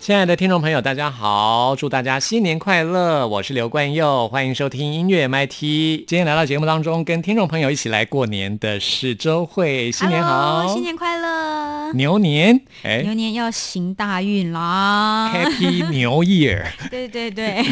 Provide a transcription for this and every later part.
亲爱的听众朋友，大家好！祝大家新年快乐！我是刘冠佑，欢迎收听音乐 MT。今天来到节目当中，跟听众朋友一起来过年的是周慧，新年好，新年快乐！牛年，哎，牛年要行大运啦！Happy New Year！对对对，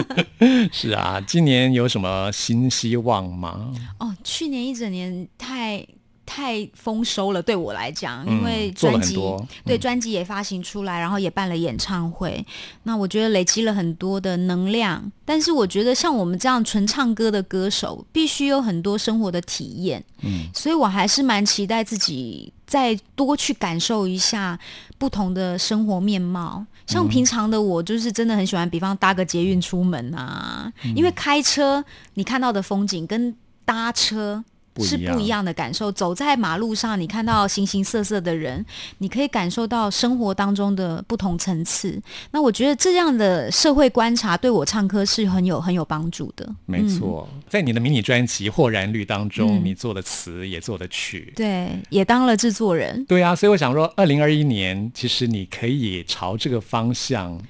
是啊，今年有什么新希望吗？哦，去年一整年太。太丰收了，对我来讲，因为专辑对专辑也发行出来，然后也办了演唱会，那我觉得累积了很多的能量。但是我觉得像我们这样纯唱歌的歌手，必须有很多生活的体验，嗯，所以我还是蛮期待自己再多去感受一下不同的生活面貌。像平常的我，就是真的很喜欢，比方搭个捷运出门啊，因为开车你看到的风景跟搭车。是不一样的感受。走在马路上，你看到形形色色的人，你可以感受到生活当中的不同层次。那我觉得这样的社会观察对我唱歌是很有很有帮助的。没错，在你的迷你专辑《豁然率》当中，你做的词也做的曲，对，也当了制作人。对啊，所以我想说，二零二一年其实你可以朝这个方向。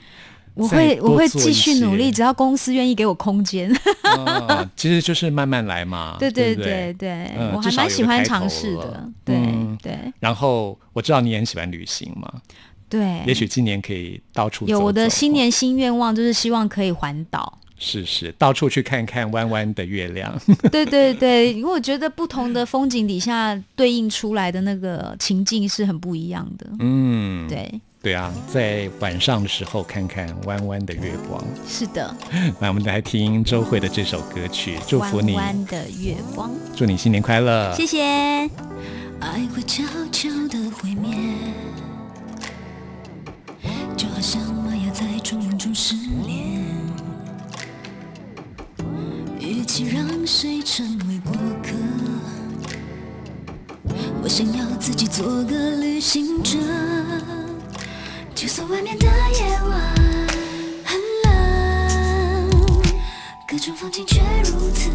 我会我会继续努力，只要公司愿意给我空间。其实就是慢慢来嘛。对对对对，我还蛮喜欢尝试的。对对。然后我知道你也很喜欢旅行嘛。对。也许今年可以到处有我的新年新愿望，就是希望可以环岛。是是，到处去看看弯弯的月亮。对对对，因为我觉得不同的风景底下对应出来的那个情境是很不一样的。嗯，对。对啊，在晚上的时候看看弯弯的月光。是的，那我们来听周慧的这首歌曲，祝福你。弯弯的月光，祝你新年快乐。谢谢。爱会悄悄的毁灭，就好像玛雅在春梦中失联。与其让谁成为过客，我想要自己做个旅行者。就算外面的夜晚很冷，各种风景却如此。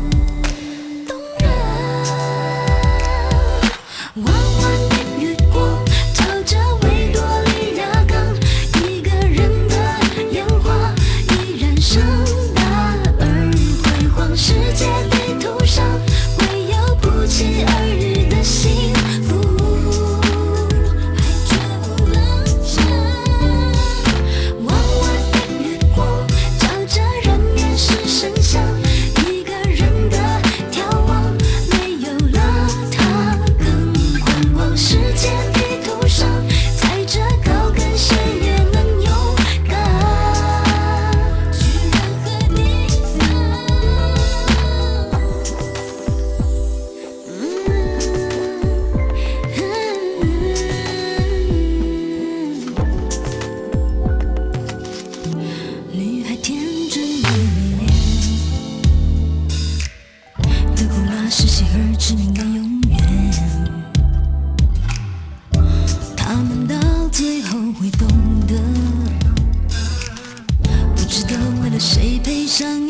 生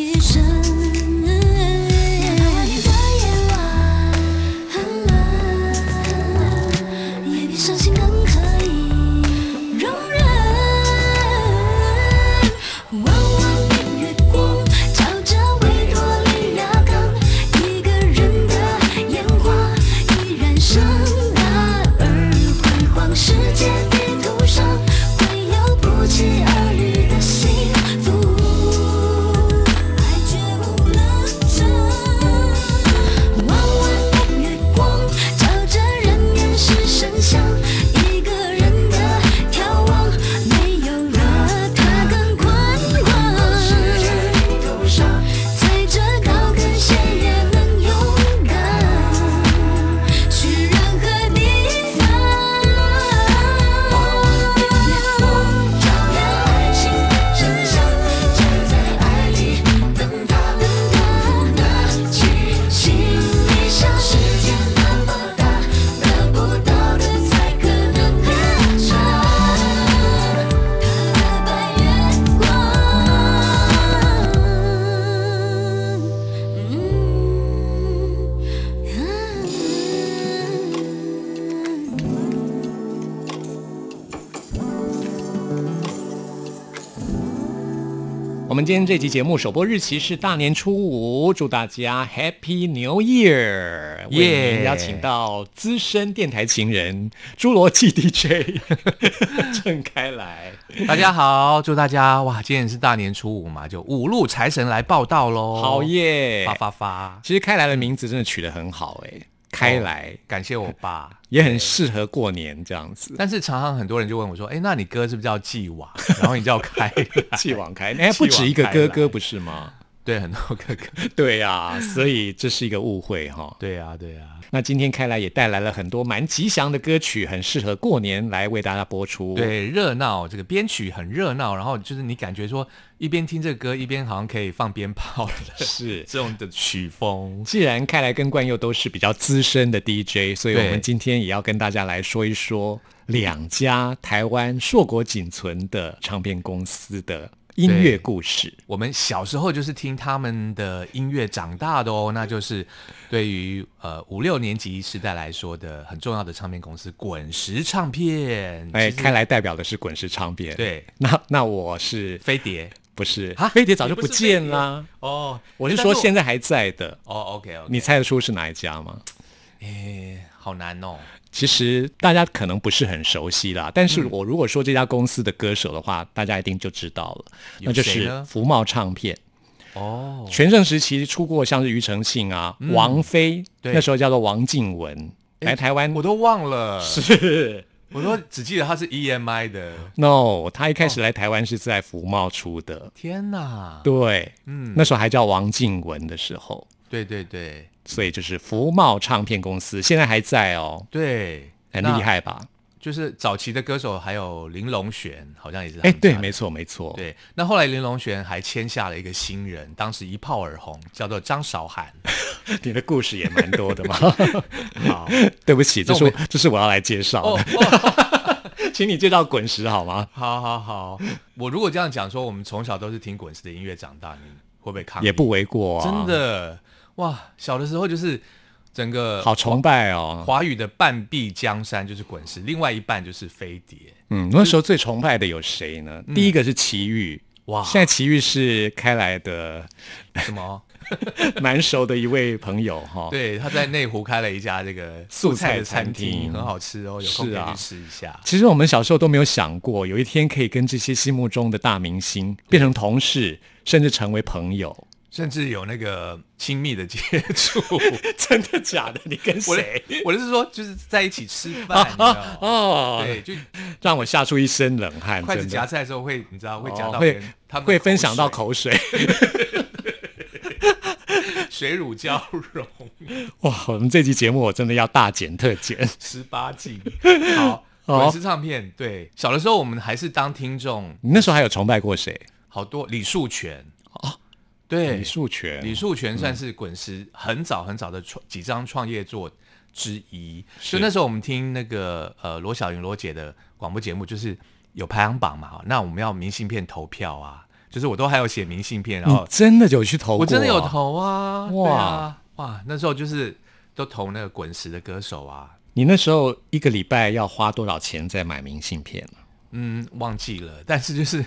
们今天这期节目首播日期是大年初五，祝大家 Happy New Year！为您邀请到资深电台情人侏罗纪 DJ 郑开来。大家好，祝大家哇，今天是大年初五嘛，就五路财神来报道喽！好耶，发发发！其实开来的名字真的取得很好哎。开来，感谢我爸，也很适合过年这样子。但是常常很多人就问我说：“哎，那你哥是不是叫继往？然后你叫开，继往开？哎，不止一个哥哥不是吗？对，很多哥哥。对呀，所以这是一个误会哈。对呀，对呀。那今天开来也带来了很多蛮吉祥的歌曲，很适合过年来为大家播出。对，热闹，这个编曲很热闹，然后就是你感觉说一边听这个歌，一边好像可以放鞭炮的，是 这种的曲风。既然开来跟冠佑都是比较资深的 DJ，所以我们今天也要跟大家来说一说两家台湾硕果仅存的唱片公司的。音乐故事，我们小时候就是听他们的音乐长大的哦，那就是对于呃五六年级时代来说的很重要的唱片公司滚石唱片。哎，看来代表的是滚石唱片。对，那那我是飞碟，不是啊？飞碟早就不见了。哦，我是说现在还在的。哦，OK 你猜得出是哪一家吗？哎，好难哦。其实大家可能不是很熟悉啦，但是我如果说这家公司的歌手的话，大家一定就知道了，那就是福茂唱片。哦，全盛时期出过像是庾澄庆啊、王菲，那时候叫做王静文来台湾，我都忘了，是，我都只记得他是 EMI 的。No，他一开始来台湾是在福茂出的。天哪，对，嗯，那时候还叫王静文的时候。对对对。所以就是福茂唱片公司现在还在哦，对，很厉害吧？就是早期的歌手还有林隆璇，好像也是。哎，对，没错，没错。对，那后来林隆璇还签下了一个新人，当时一炮而红，叫做张韶涵。你的故事也蛮多的嘛。好，对不起，这是这是我要来介绍的，请你介绍滚石好吗？好好好，我如果这样讲说，我们从小都是听滚石的音乐长大，你会不会看？也不为过，真的。哇，小的时候就是整个好崇拜哦，华语的半壁江山就是滚石，另外一半就是飞碟。嗯，那时候最崇拜的有谁呢？第一个是齐豫，哇，现在齐豫是开来的什么 蛮熟的一位朋友哈。对，他在内湖开了一家这个素菜的餐厅，很好吃哦，有空可以去吃一下。其实我们小时候都没有想过，有一天可以跟这些心目中的大明星变成同事，甚至成为朋友。甚至有那个亲密的接触，真的假的？你跟谁？我就是说，就是在一起吃饭，哦，对，就让我吓出一身冷汗。筷子夹菜的时候会，你知道会夹到会，他会分享到口水，水乳交融。哇，我们这期节目我真的要大剪特剪十八禁。好，滚石唱片，对，小的时候我们还是当听众。你那时候还有崇拜过谁？好多李树全。对，李树全，李树全算是滚石很早很早的创几张创业作之一。就那时候我们听那个呃罗小云罗姐的广播节目，就是有排行榜嘛，那我们要明信片投票啊，就是我都还有写明信片，然后真的有去投，我真的有投啊，哇哇，那时候就是都投那个滚石的歌手啊。你那时候一个礼拜要花多少钱在买明信片嗯，忘记了，但是就是。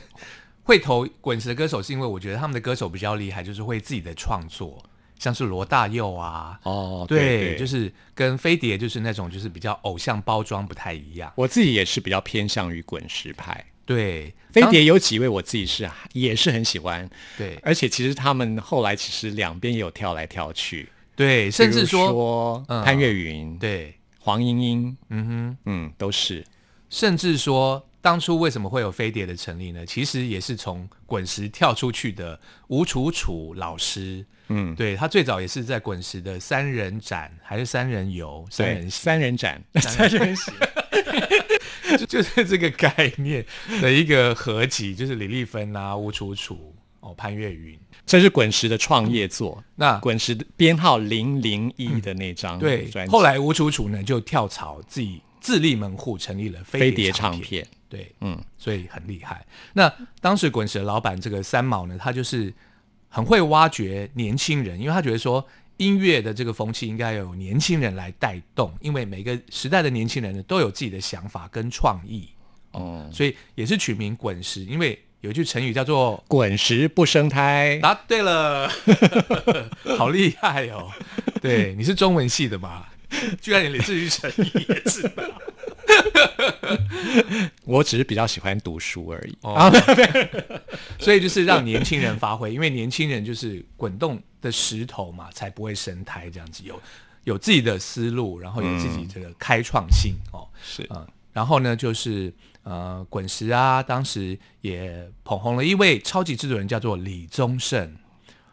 会投滚石的歌手，是因为我觉得他们的歌手比较厉害，就是会自己的创作，像是罗大佑啊，哦，对，就是跟飞碟就是那种就是比较偶像包装不太一样。我自己也是比较偏向于滚石派，对，飞碟有几位我自己是也是很喜欢，对，而且其实他们后来其实两边也有跳来跳去，对，甚至说潘越云，对，黄莺莺，嗯哼，嗯，都是，甚至说。当初为什么会有飞碟的成立呢？其实也是从滚石跳出去的吴楚楚老师，嗯，对他最早也是在滚石的三人展还是三人游，三人三人展三人行，就 就是这个概念的一个合集，就是李丽芬啊、吴楚楚哦、潘越云，这是滚石的创业作。那滚石的编号零零一的那张对，后来吴楚楚呢就跳槽自己自立门户，成立了飞碟唱片。对，嗯，所以很厉害。那当时滚石的老板这个三毛呢，他就是很会挖掘年轻人，因为他觉得说音乐的这个风气应该有年轻人来带动，因为每个时代的年轻人呢都有自己的想法跟创意，哦，所以也是取名滚石，因为有一句成语叫做“滚石不生胎”。答对了，好厉害哦！对，你是中文系的嘛？居然连这句成语也知道。我只是比较喜欢读书而已。所以就是让年轻人发挥，因为年轻人就是滚动的石头嘛，才不会生胎这样子，有有自己的思路，然后有自己这个开创性哦。是嗯，然后呢，就是呃，滚石啊，当时也捧红了一位超级制作人，叫做李宗盛。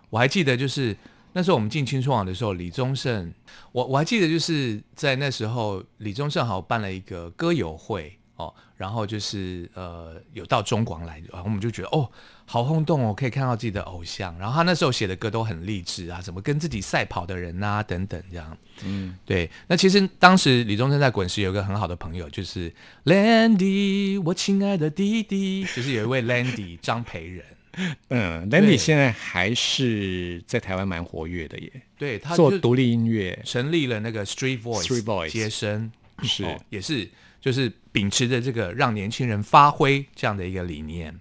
我还记得就是。那时候我们进青春网的时候，李宗盛，我我还记得就是在那时候，李宗盛好办了一个歌友会哦，然后就是呃有到中广来，然后我们就觉得哦好轰动哦，可以看到自己的偶像，然后他那时候写的歌都很励志啊，怎么跟自己赛跑的人啊等等这样，嗯，对。那其实当时李宗盛在滚石有一个很好的朋友，就是 Landy，我亲爱的弟弟，就是有一位 Landy 张培仁。嗯，Landy 现在还是在台湾蛮活跃的耶。对他做独立音乐，成立了那个 Street Voice 接生，是也是就是秉持着这个让年轻人发挥这样的一个理念。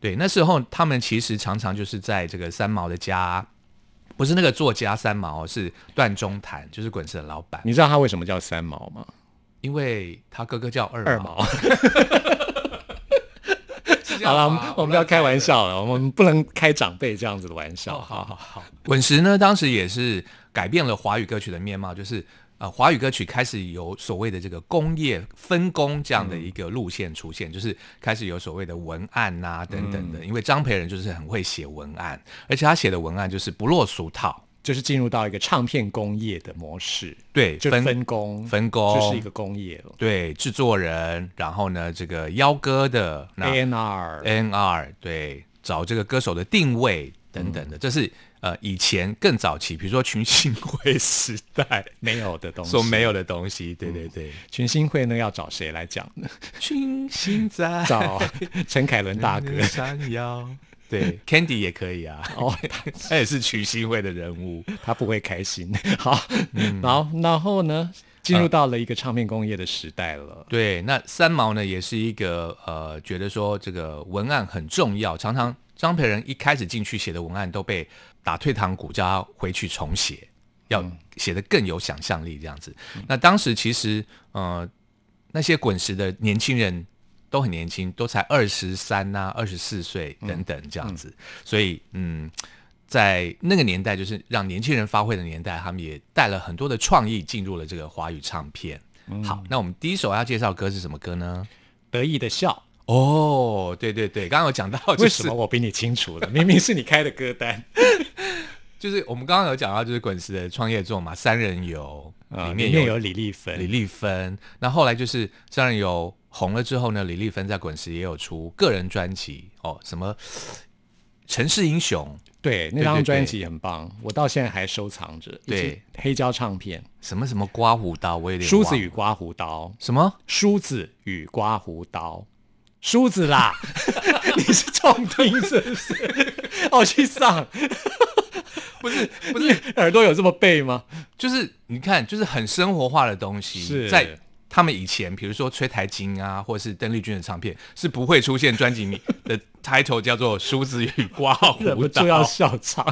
对，那时候他们其实常常就是在这个三毛的家，不是那个作家三毛，是段中谈，就是滚石的老板。你知道他为什么叫三毛吗？因为他哥哥叫二毛。好了，我们不要开玩笑了，我们不能开长辈这样子的玩笑。好好好，滚石呢，当时也是改变了华语歌曲的面貌，就是呃，华语歌曲开始有所谓的这个工业分工这样的一个路线出现，就是开始有所谓的文案啊等等的。因为张培仁就是很会写文案，而且他写的文案就是不落俗套。就是进入到一个唱片工业的模式，对，就分工分工，就是一个工业了。对，制作人，然后呢，这个邀歌的 A N R A N R，对，找这个歌手的定位等等的，这是呃以前更早期，比如说群星会时代 没有的东西，说没有的东西，对对对，群星会呢要找谁来讲呢？群星在 找陈凯伦大哥。闪耀。对，Candy 也可以啊。哦，他也是曲新会的人物，他不会开心。好，然后然后呢，进入到了一个唱片工业的时代了。对，那三毛呢，也是一个呃，觉得说这个文案很重要，常常张培仁一开始进去写的文案都被打退堂鼓，叫他回去重写，要写的更有想象力这样子。那当时其实呃，那些滚石的年轻人。都很年轻，都才二十三呐、二十四岁等等这样子，所以嗯，在那个年代，就是让年轻人发挥的年代，他们也带了很多的创意进入了这个华语唱片。好，那我们第一首要介绍歌是什么歌呢？得意的笑。哦，对对对，刚刚有讲到，为什么我比你清楚了？明明是你开的歌单。就是我们刚刚有讲到，就是滚石的创业作嘛，《三人游》里面有李丽芬，李丽芬。那后来就是《三人游》。红了之后呢，李丽芬在滚石也有出个人专辑哦，什么城市英雄，对，那张专辑很棒，我到现在还收藏着。对，黑胶唱片，什么什么刮胡刀，我有点梳子与刮胡刀，什么梳子与刮胡刀，梳子啦，你是重听是不是？哦，去上，不是 不是耳朵有这么背吗？就是你看，就是很生活化的东西，在。他们以前，比如说崔台金啊，或者是邓丽君的唱片，是不会出现专辑名的 title 叫做《梳子与刮胡 刀》，就要笑场，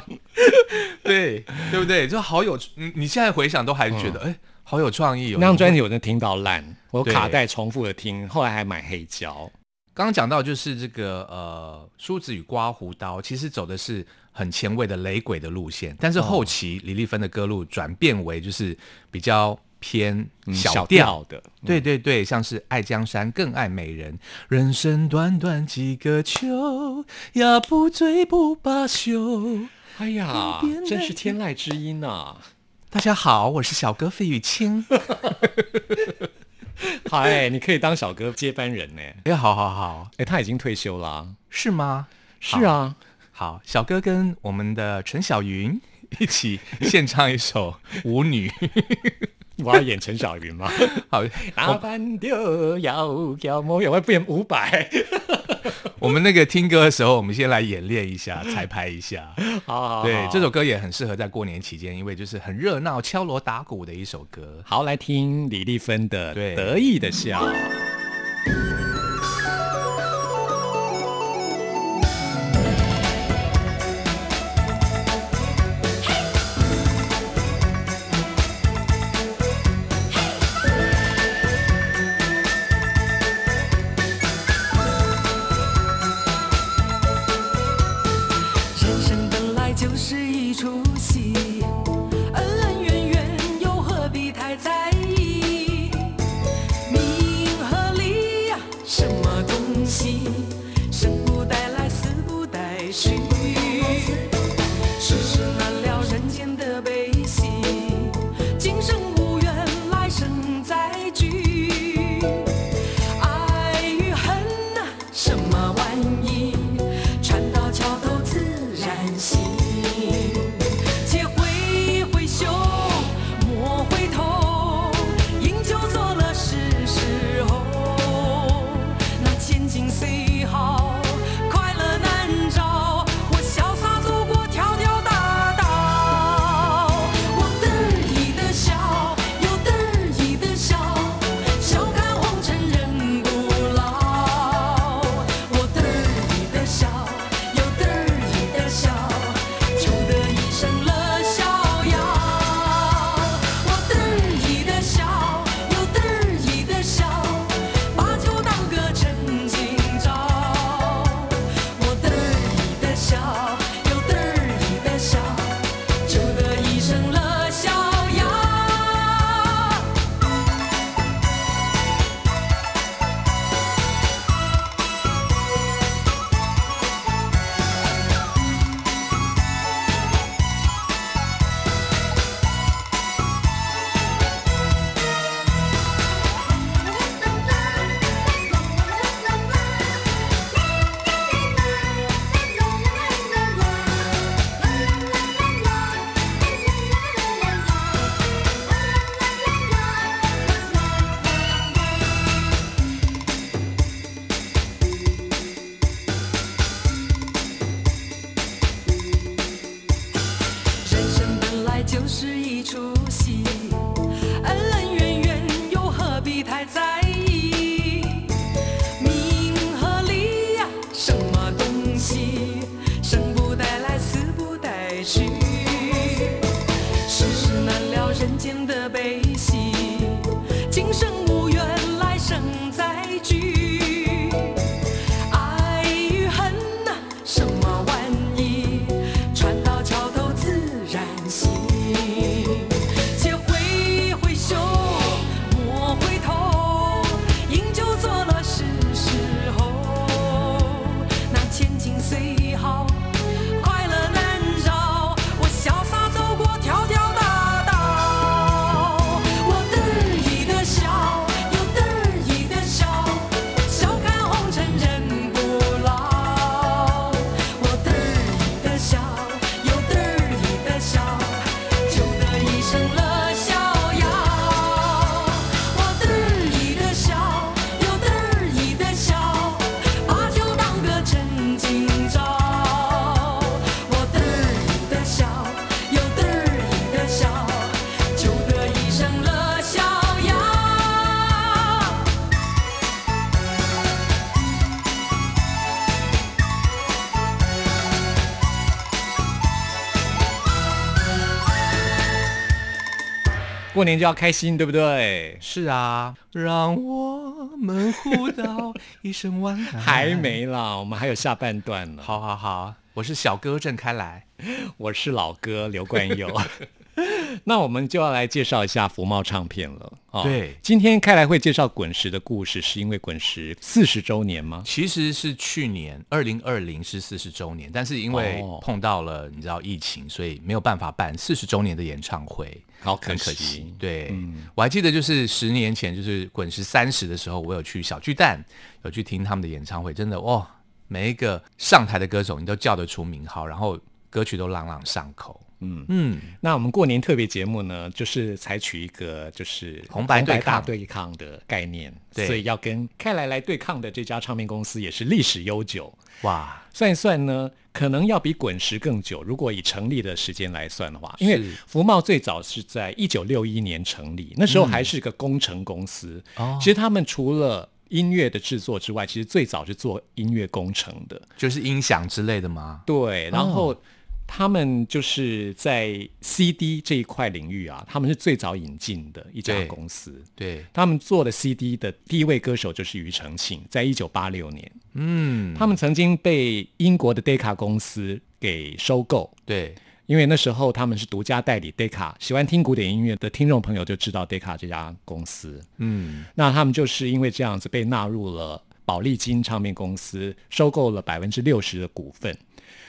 对对不对？就好有，你你现在回想都还觉得，哎，好有创意哦。那张专辑我真听到烂，我卡带重复的听，后来还买黑胶。刚刚讲到就是这个呃，《梳子与刮胡刀》，其实走的是很前卫的雷鬼的路线，但是后期李丽芬的歌路转变为就是比较。偏小调的，对对对，像是爱江山更爱美人，人生短短几个秋，呀不醉不罢休。哎呀，真是天籁之音呐！大家好，我是小哥费玉清。嗨，你可以当小哥接班人呢。哎，好好好，哎，他已经退休了，是吗？是啊。好，小哥跟我们的陈小云 一起献唱一首《舞女》。我要演陈小云吗？好，打扮就要要模样，我不演五百。我们那个听歌的时候，我们先来演练一下，彩排一下。好，对，这首歌也很适合在过年期间，因为就是很热闹、敲锣打鼓的一首歌。好，来听李丽芬的《得意的笑》。不过年就要开心，对不对？是啊，让我们互道一声晚安。还没啦，我们还有下半段呢。好好好，我是小哥郑开来。我是老哥刘冠佑。那我们就要来介绍一下福茂唱片了。哦对今天开来会介绍滚石的故事，是因为滚石四十周年吗？其实是去年二零二零是四十周年，但是因为哦碰到了你知道疫情，所以没有办法办四十周年的演唱会，好可很可惜惜。对，我还记得就是十年前，就是滚石三十的时候，我有去小巨蛋，有去听他们的演唱会，真的哇，每一个上台的歌手你都叫得出名号，然后歌曲都朗朗上口。嗯嗯，那我们过年特别节目呢，就是采取一个就是红白对大抗对抗的概念，对所以要跟开来来对抗的这家唱片公司也是历史悠久。哇，算一算呢，可能要比滚石更久。如果以成立的时间来算的话，因为福茂最早是在一九六一年成立，那时候还是个工程公司。哦其实他们除了音乐的制作之外，其实最早是做音乐工程的。就是音响之类的吗？对，然后他们就是在 CD 这一块领域啊，他们是最早引进的一家公司。对，他们做的 CD 的第一位歌手就是庾澄庆，在一九八六年，嗯，他们曾经被英国的 Decca 公司给收购。对，因为那时候他们是独家代理 Decca，喜欢听古典音乐的听众朋友就知道 Decca 这家公司。嗯，那他们就是因为这样子被纳入了宝丽金唱片公司，收购了百分之六十的股份。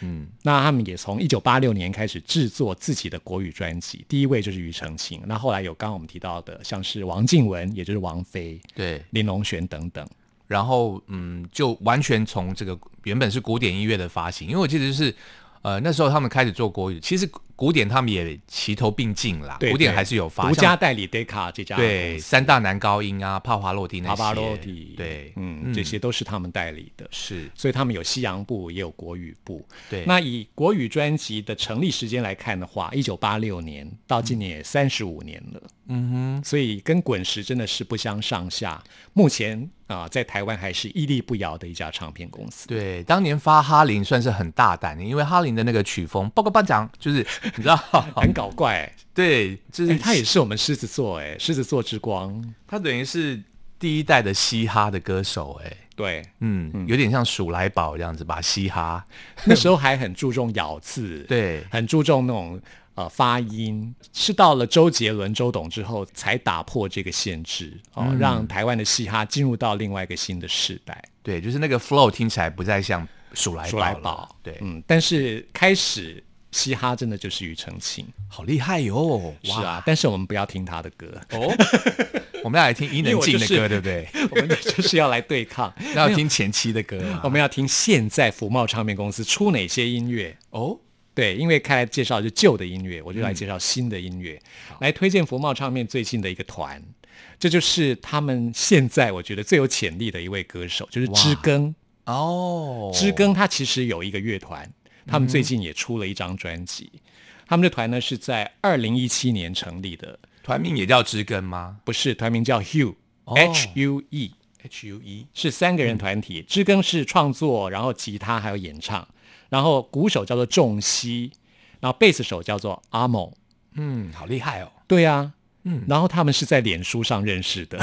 嗯，那他们也从一九八六年开始制作自己的国语专辑，第一位就是庾澄庆，那后来有刚刚我们提到的，像是王静文，也就是王菲，对，林隆璇等等。然后，嗯，就完全从这个原本是古典音乐的发行，因为我记得就是，呃，那时候他们开始做国语，其实。古典他们也齐头并进啦，古典还是有发独家代理 Decca 这家对三大男高音啊，帕华洛蒂那些，帕华洛蒂对，嗯，这些都是他们代理的，是，所以他们有西洋部也有国语部。对，那以国语专辑的成立时间来看的话，一九八六年到今年也三十五年了，嗯哼，所以跟滚石真的是不相上下。目前啊，在台湾还是屹立不摇的一家唱片公司。对，当年发哈林算是很大胆的，因为哈林的那个曲风，报告班长就是。你知道？很搞怪，对，就是他也是我们狮子座，哎，狮子座之光，他等于是第一代的嘻哈的歌手，哎，对，嗯，有点像鼠来宝这样子吧，嘻哈。那时候还很注重咬字，对，很注重那种呃发音，是到了周杰伦、周董之后才打破这个限制，哦，让台湾的嘻哈进入到另外一个新的时代，对，就是那个 flow 听起来不再像鼠来宝，对，嗯，但是开始。嘻哈真的就是庾澄庆，好厉害哟！是啊，但是我们不要听他的歌哦，我们要来听伊能静的歌，对不对？我们就是要来对抗，要听前期的歌，我们要听现在福茂唱片公司出哪些音乐哦。对，因为开来介绍是旧的音乐，我就来介绍新的音乐，来推荐福茂唱片最近的一个团，这就是他们现在我觉得最有潜力的一位歌手，就是知更哦。知更他其实有一个乐团。他们最近也出了一张专辑，他们的团呢是在二零一七年成立的，团名也叫知根吗？不是，团名叫 Hue，H U E，H U E 是三个人团体，知根是创作，然后吉他还有演唱，然后鼓手叫做仲熙，然后贝斯手叫做阿某，嗯，好厉害哦。对呀，嗯，然后他们是在脸书上认识的，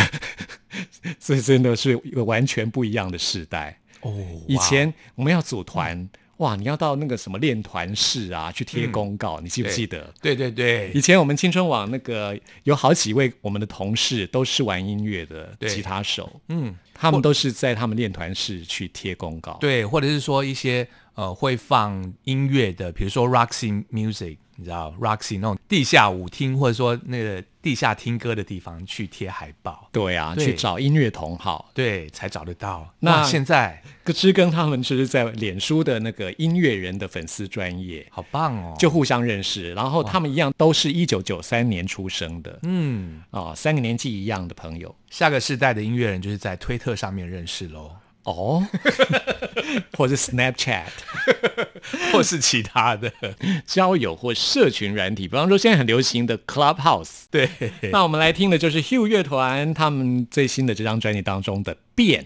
所以真的是一个完全不一样的时代。哦。以前我们要组团。哇！你要到那个什么练团室啊，去贴公告，你记不记得？对对对，以前我们青春网那个有好几位我们的同事都是玩音乐的吉他手，嗯，他们都是在他们练团室去贴公告，对，或者是说一些呃会放音乐的，比如说 Roxy Music。你知道 Roxy 那种地下舞厅，或者说那个地下听歌的地方去贴海报，对啊，去找音乐同好，对，才找得到。那现在歌之跟他们就是在脸书的那个音乐人的粉丝专业，好棒哦，就互相认识。然后他们一样都是一九九三年出生的，嗯，哦，三个年纪一样的朋友。下个世代的音乐人就是在推特上面认识喽。哦，或者 Snapchat，或是其他的 交友或社群软体，比方说现在很流行的 Clubhouse。对，那我们来听的就是 Hugh 乐团他们最新的这张专辑当中的《变》。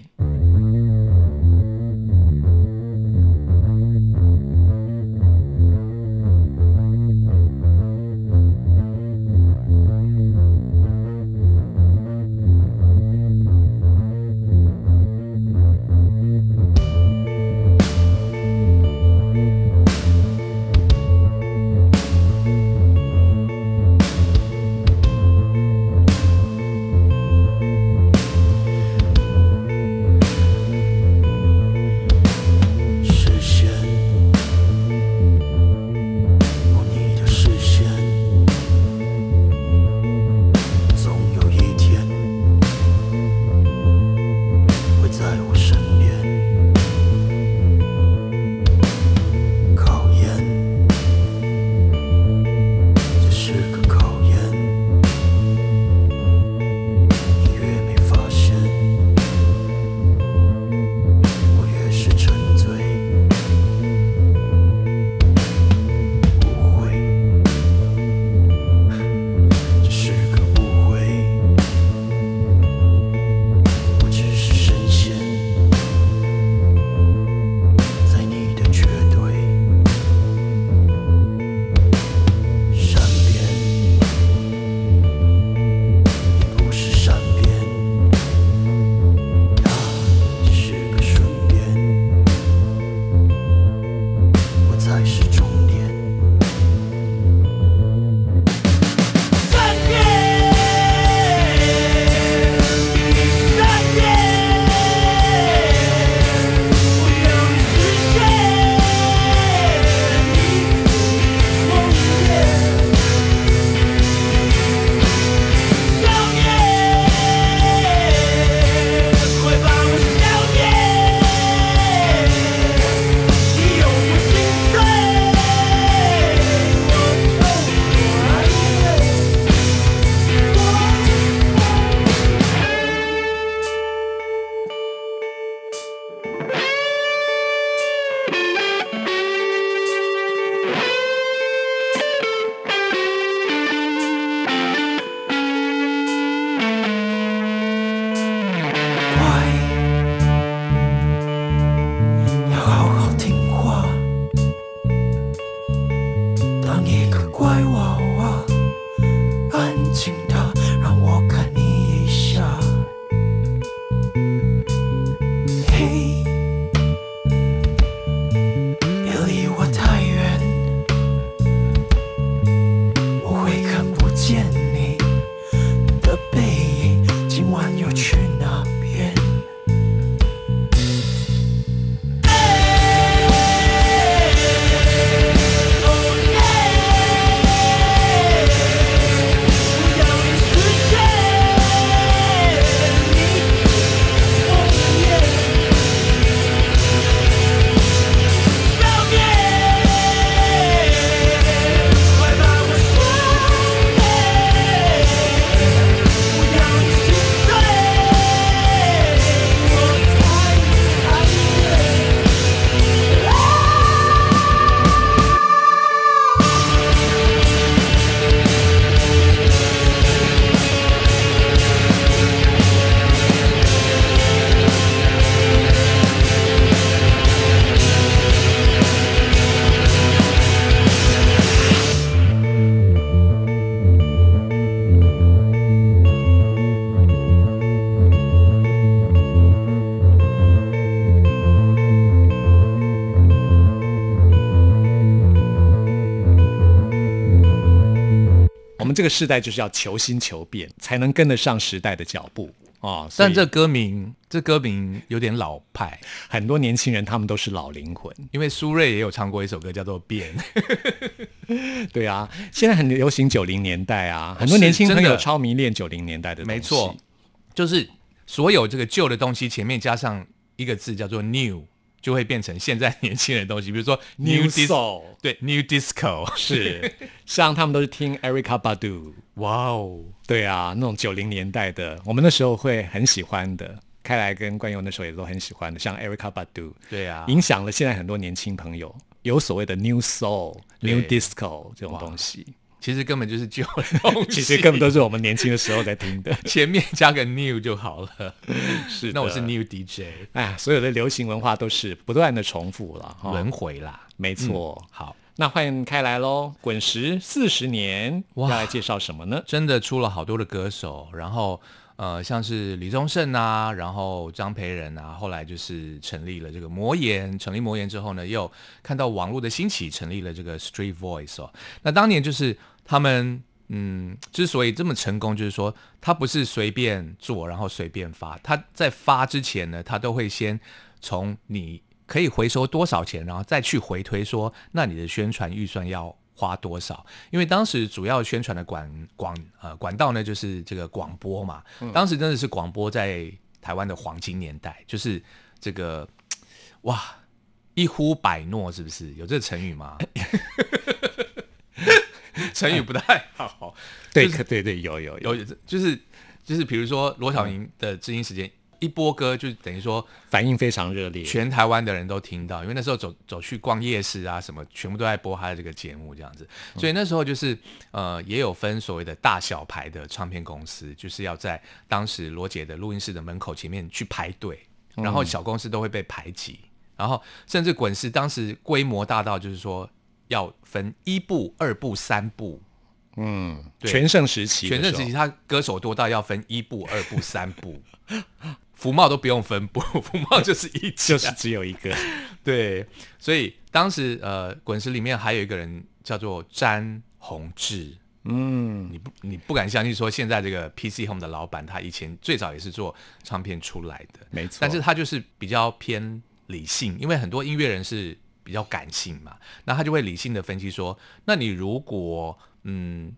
这个时代就是要求新求变，才能跟得上时代的脚步啊！但这歌名，这歌名有点老派，很多年轻人他们都是老灵魂，因为苏芮也有唱过一首歌叫做《变》。对啊，现在很流行九零年代啊，很多年轻朋友超迷恋九零年代的。没错，就是所有这个旧的东西前面加上一个字叫做 “new”。就会变成现在年轻人的东西，比如说 New Soul，对 New Disco 是，像他们都是听 Erica Badu，哇哦，对啊，那种九零年代的，我们那时候会很喜欢的，开来跟冠佑那时候也都很喜欢的，像 Erica Badu，对啊，影响了现在很多年轻朋友，有所谓的 New Soul、New Disco 这种东西。其实根本就是旧的东西，其实根本都是我们年轻的时候在听的，前面加个 new 就好了。是，那我是 new DJ。哎，所有的流行文化都是不断的重复了，轮回啦，没错。好，那欢迎开来喽！滚石四十年，要来介绍什么呢？真的出了好多的歌手，然后。呃，像是李宗盛啊，然后张培仁啊，后来就是成立了这个魔岩。成立魔岩之后呢，又看到网络的兴起，成立了这个 Street Voice 哦。那当年就是他们，嗯，之所以这么成功，就是说他不是随便做，然后随便发。他在发之前呢，他都会先从你可以回收多少钱，然后再去回推说，那你的宣传预算要。花多少？因为当时主要宣传的管广呃管道呢，就是这个广播嘛。当时真的是广播在台湾的黄金年代，就是这个哇一呼百诺，是不是有这个成语吗？成语不太好。对，对对，有有有，就是就是，比如说罗小莹的知音时间。一播歌就等于说反应非常热烈，全台湾的人都听到，因为那时候走走去逛夜市啊，什么全部都在播他的这个节目这样子，所以那时候就是呃也有分所谓的大小牌的唱片公司，就是要在当时罗姐的录音室的门口前面去排队，然后小公司都会被排挤，然后甚至滚石当时规模大到就是说要分一部、二部、三部。嗯，全盛时期，全盛时期他歌手多到要分一部、二部、三部。福茂都不用分 部，福茂就是一就是只有一个，对，所以当时呃，滚石里面还有一个人叫做詹宏志，嗯，你不你不敢相信说现在这个 PC Home 的老板，他以前最早也是做唱片出来的，没错，但是他就是比较偏理性，因为很多音乐人是比较感性嘛，那他就会理性的分析说，那你如果嗯。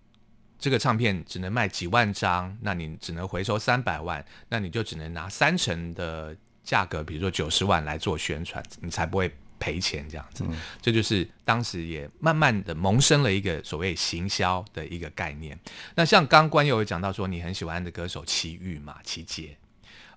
这个唱片只能卖几万张，那你只能回收三百万，那你就只能拿三成的价格，比如说九十万来做宣传，你才不会赔钱这样子。这就是当时也慢慢的萌生了一个所谓行销的一个概念。那像刚关友有讲到说你很喜欢的歌手齐豫嘛，齐姐，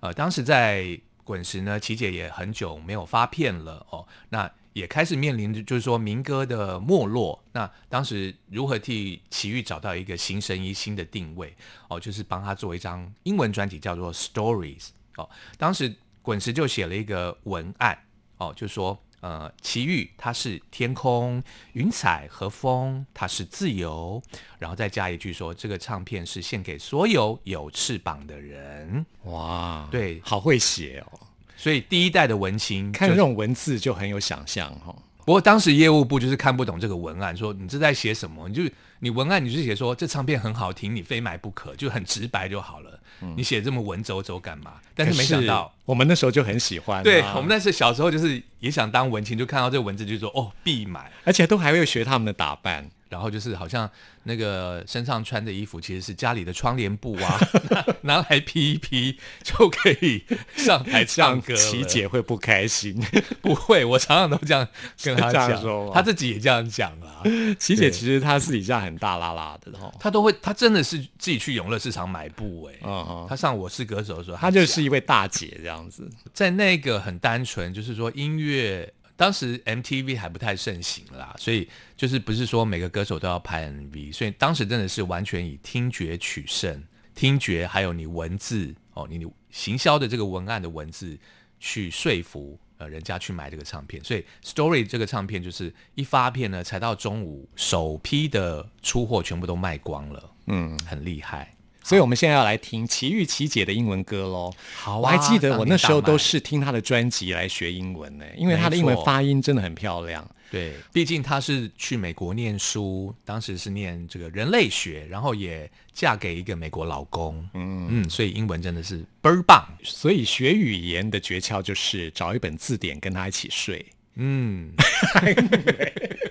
呃，当时在滚石呢，齐姐也很久没有发片了哦，那。也开始面临着，就是说民歌的没落。那当时如何替齐豫找到一个新声音、新的定位？哦，就是帮他做一张英文专辑，叫做《Stories》。哦，当时滚石就写了一个文案，哦，就说呃，奇遇它是天空、云彩和风，它是自由，然后再加一句说，这个唱片是献给所有有翅膀的人。哇，对，好会写哦。所以第一代的文青看这种文字就很有想象哈。不过当时业务部就是看不懂这个文案，说你这在写什么？你就你文案你就写说这唱片很好听，你非买不可，就很直白就好了。你写这么文绉绉干嘛？但是没想到我们那时候就很喜欢。对我们那时小时候就是也想当文青，就看到这个文字就说哦必买，而且都还会学他们的打扮。然后就是好像那个身上穿的衣服其实是家里的窗帘布啊，拿来披一披就可以上台 唱歌。琪姐会不开心？不会，我常常都这样跟她讲，她自己也这样讲啊。琪姐其实她私底下很大拉拉的哦，她都会，她真的是自己去永乐市场买布哎。嗯嗯，她上我是歌手的时候，她就是一位大姐这样子，在那个很单纯，就是说音乐。当时 MTV 还不太盛行啦，所以就是不是说每个歌手都要拍 MV，所以当时真的是完全以听觉取胜，听觉还有你文字哦，你行销的这个文案的文字去说服呃人家去买这个唱片，所以 Story 这个唱片就是一发片呢，才到中午首批的出货全部都卖光了，嗯，很厉害。所以我们现在要来听齐豫琪姐的英文歌喽。好，我还记得我那时候都是听她的专辑来学英文呢，因为她的英文发音真的很漂亮。对，毕竟她是去美国念书，当时是念这个人类学，然后也嫁给一个美国老公。嗯嗯，所以英文真的是倍儿棒。所以学语言的诀窍就是找一本字典跟她一起睡。嗯。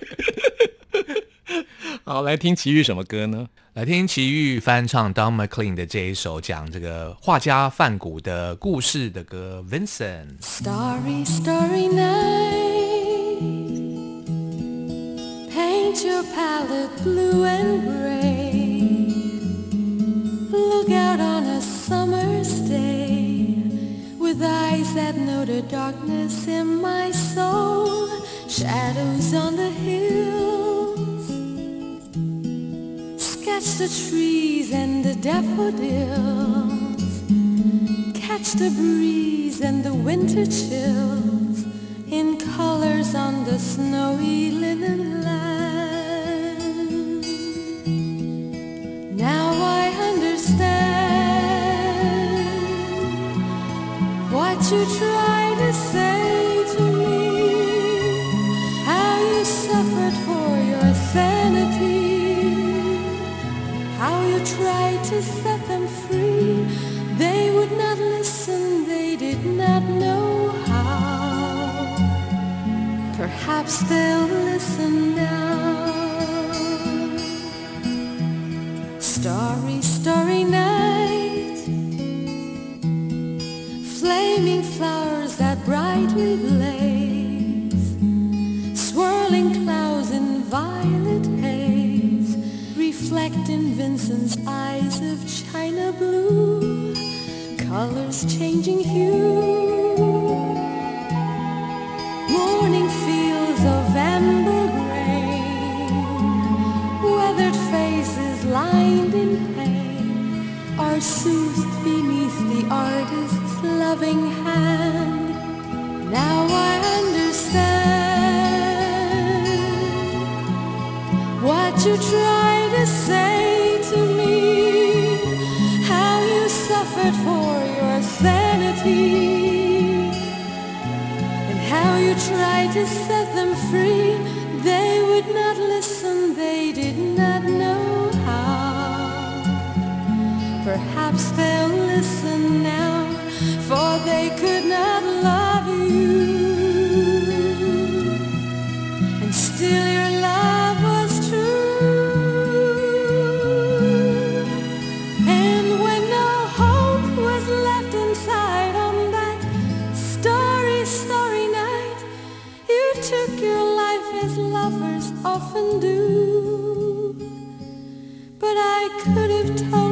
好，来听齐豫什么歌呢？来听齐豫翻唱 Don McLean 的这一首讲这个画家梵谷的故事的歌《Vincent》。Starry, starry night, paint your palette blue and gray. Look out on a summer's day with eyes that know the darkness in my soul, shadows on the hill Catch the trees and the daffodils. Catch the breeze and the winter chills in colors on the snowy linen land. Now I understand what you try They'll listen now. Starry, starry night. Flaming flowers that brightly blaze. Swirling clouds in violet haze. Reflecting Vincent's eyes of china blue, colors changing hue. Of amber weathered faces lined in pain, are soothed beneath the artist's loving hand. Now I understand what you try to say to me, how you suffered for your sanity and how you tried to set them free. Could have told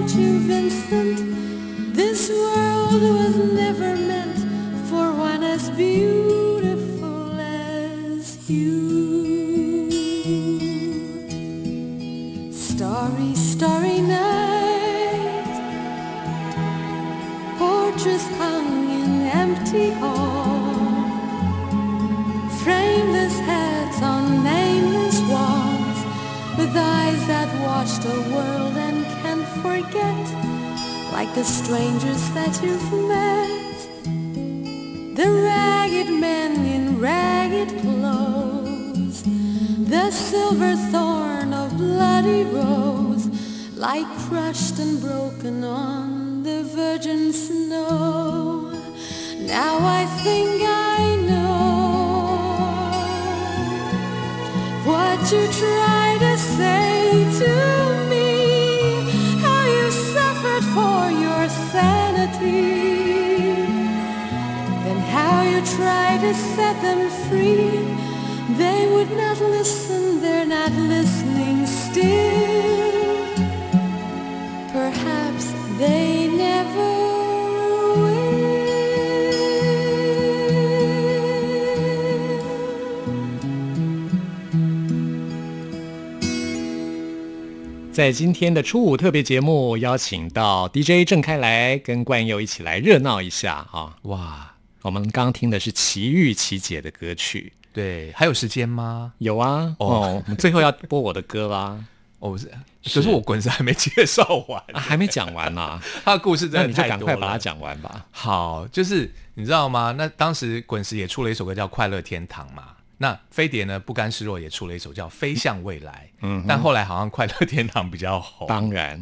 在今天的初五特别节目，邀请到 DJ 郑开来跟冠佑一起来热闹一下啊！哇，我们刚刚听的是齐豫齐姐的歌曲，对，还有时间吗？有啊，哦，我们最后要播我的歌啦，哦，是，可是我滚石还没介绍完，啊还没讲完呢，他的故事真那你就赶的太多了。快把它讲完吧。好，就是你知道吗？那当时滚石也出了一首歌叫《快乐天堂》嘛。那飞碟呢，不甘示弱也出了一首叫《飞向未来》，嗯，但后来好像《快乐天堂》比较红。当然，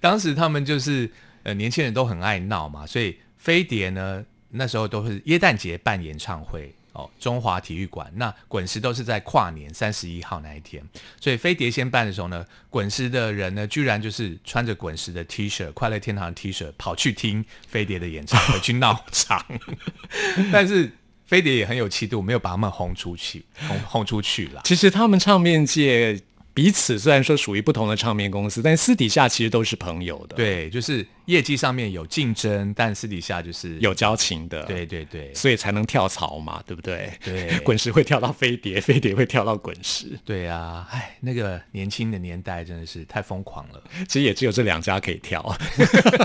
当时他们就是呃年轻人都很爱闹嘛，所以飞碟呢那时候都是耶诞节办演唱会哦，中华体育馆。那滚石都是在跨年三十一号那一天，所以飞碟先办的时候呢，滚石的人呢居然就是穿着滚石的 T 恤，快乐天堂的 T 恤跑去听飞碟的演唱会 去闹场，但是飞碟也很有气度，没有把他们轰出去，轰轰出去了。其实他们唱片界彼此虽然说属于不同的唱片公司，但私底下其实都是朋友的，，对，就是业绩上面有竞争，但私底下就是有交情的，对对对。所以才能跳槽嘛，对不对？对。滚石会跳到飞碟，飞碟会跳到滚石，对啊，哎，那个年轻的年代真的是太疯狂了，其实也只有这两家可以跳。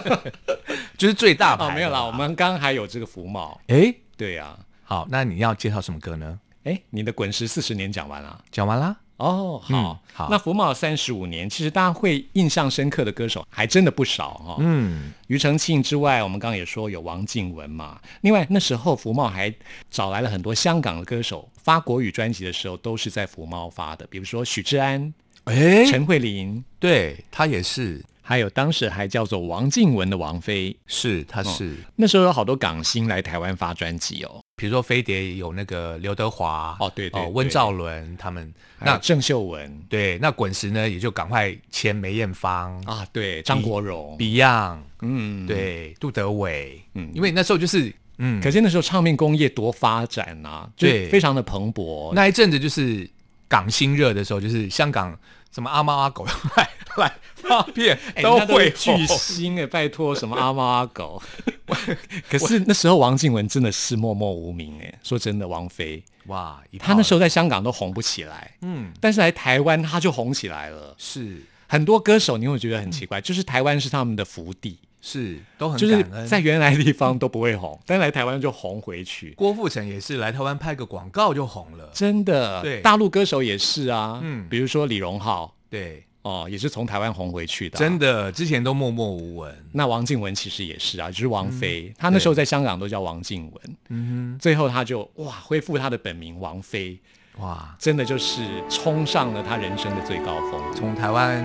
就是最大牌没有啦，我们刚刚还有这个福茂，哎，对呀、好，那你要介绍什么歌呢？哎，你的滚石四十年讲完了。讲完啦。哦，好、嗯好那福茂三十五年，其实大家会印象深刻的歌手还真的不少哈、嗯，庾澄庆之外，我们刚刚也说有王静文嘛。另外那时候福茂还找来了很多香港的歌手，发国语专辑的时候都是在福茂发的，比如说许志安、哎，陈慧琳，对他也是，还有当时还叫做王静文的王菲。是他是，那时候有好多港星来台湾发专辑哦，比如说飞碟有那个刘德华，哦对对对。温兆伦他们，那郑秀文。对，那滚石呢也就赶快签梅艳芳、啊，对，张国荣，Beyond，嗯，。对，杜德伟，嗯。嗯，因为那时候就是，嗯，可是那时候唱片工业多发展啊，就对。非常的蓬勃。那一阵子就是港星热的时候，就是香港什么阿猫阿狗来来发片 哎都会巨星哎，拜托什么阿猫阿狗。可是那时候王静文真的是默默无名哎，说真的，王菲。哇，一她那时候候在香港都红不起来，嗯。但是来台湾她就红起来了。是。很多歌手你会觉得很奇怪，就是台湾是他们的福地，是都很就是。在原来的地方都不会红，但来台湾就红回去。郭富城也是来台湾拍个广告就红了，真的，对。大陆歌手也是啊，嗯。比如说李荣浩。对，哦，也是从台湾红回去的啊、真的之前都默默无闻。那王静雯其实也是啊，就是王菲，她那时候在香港都叫王静雯，嗯最后她就哇恢复她的本名王菲，哇，真的就是冲上了她人生的最高峰。从台湾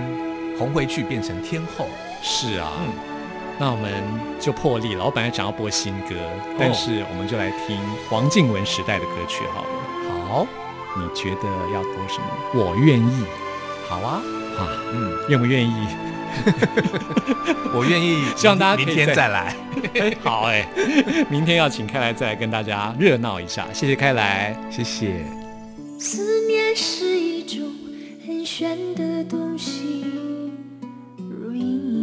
红回去变成天后，是啊，嗯那我们就破例了。我本来想要播新歌，哦但是我们就来听黄静雯时代的歌曲好了。好，你觉得要播什么？我愿意好啊，啊，嗯，愿不愿意？我愿意，希望大家明天再来。哎 好哎、明天要请开来再来跟大家热闹一下。谢谢开来。谢谢。思念是一种很玄的东西，如影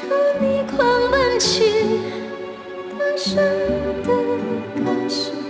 朝你狂奔去，大声的开始。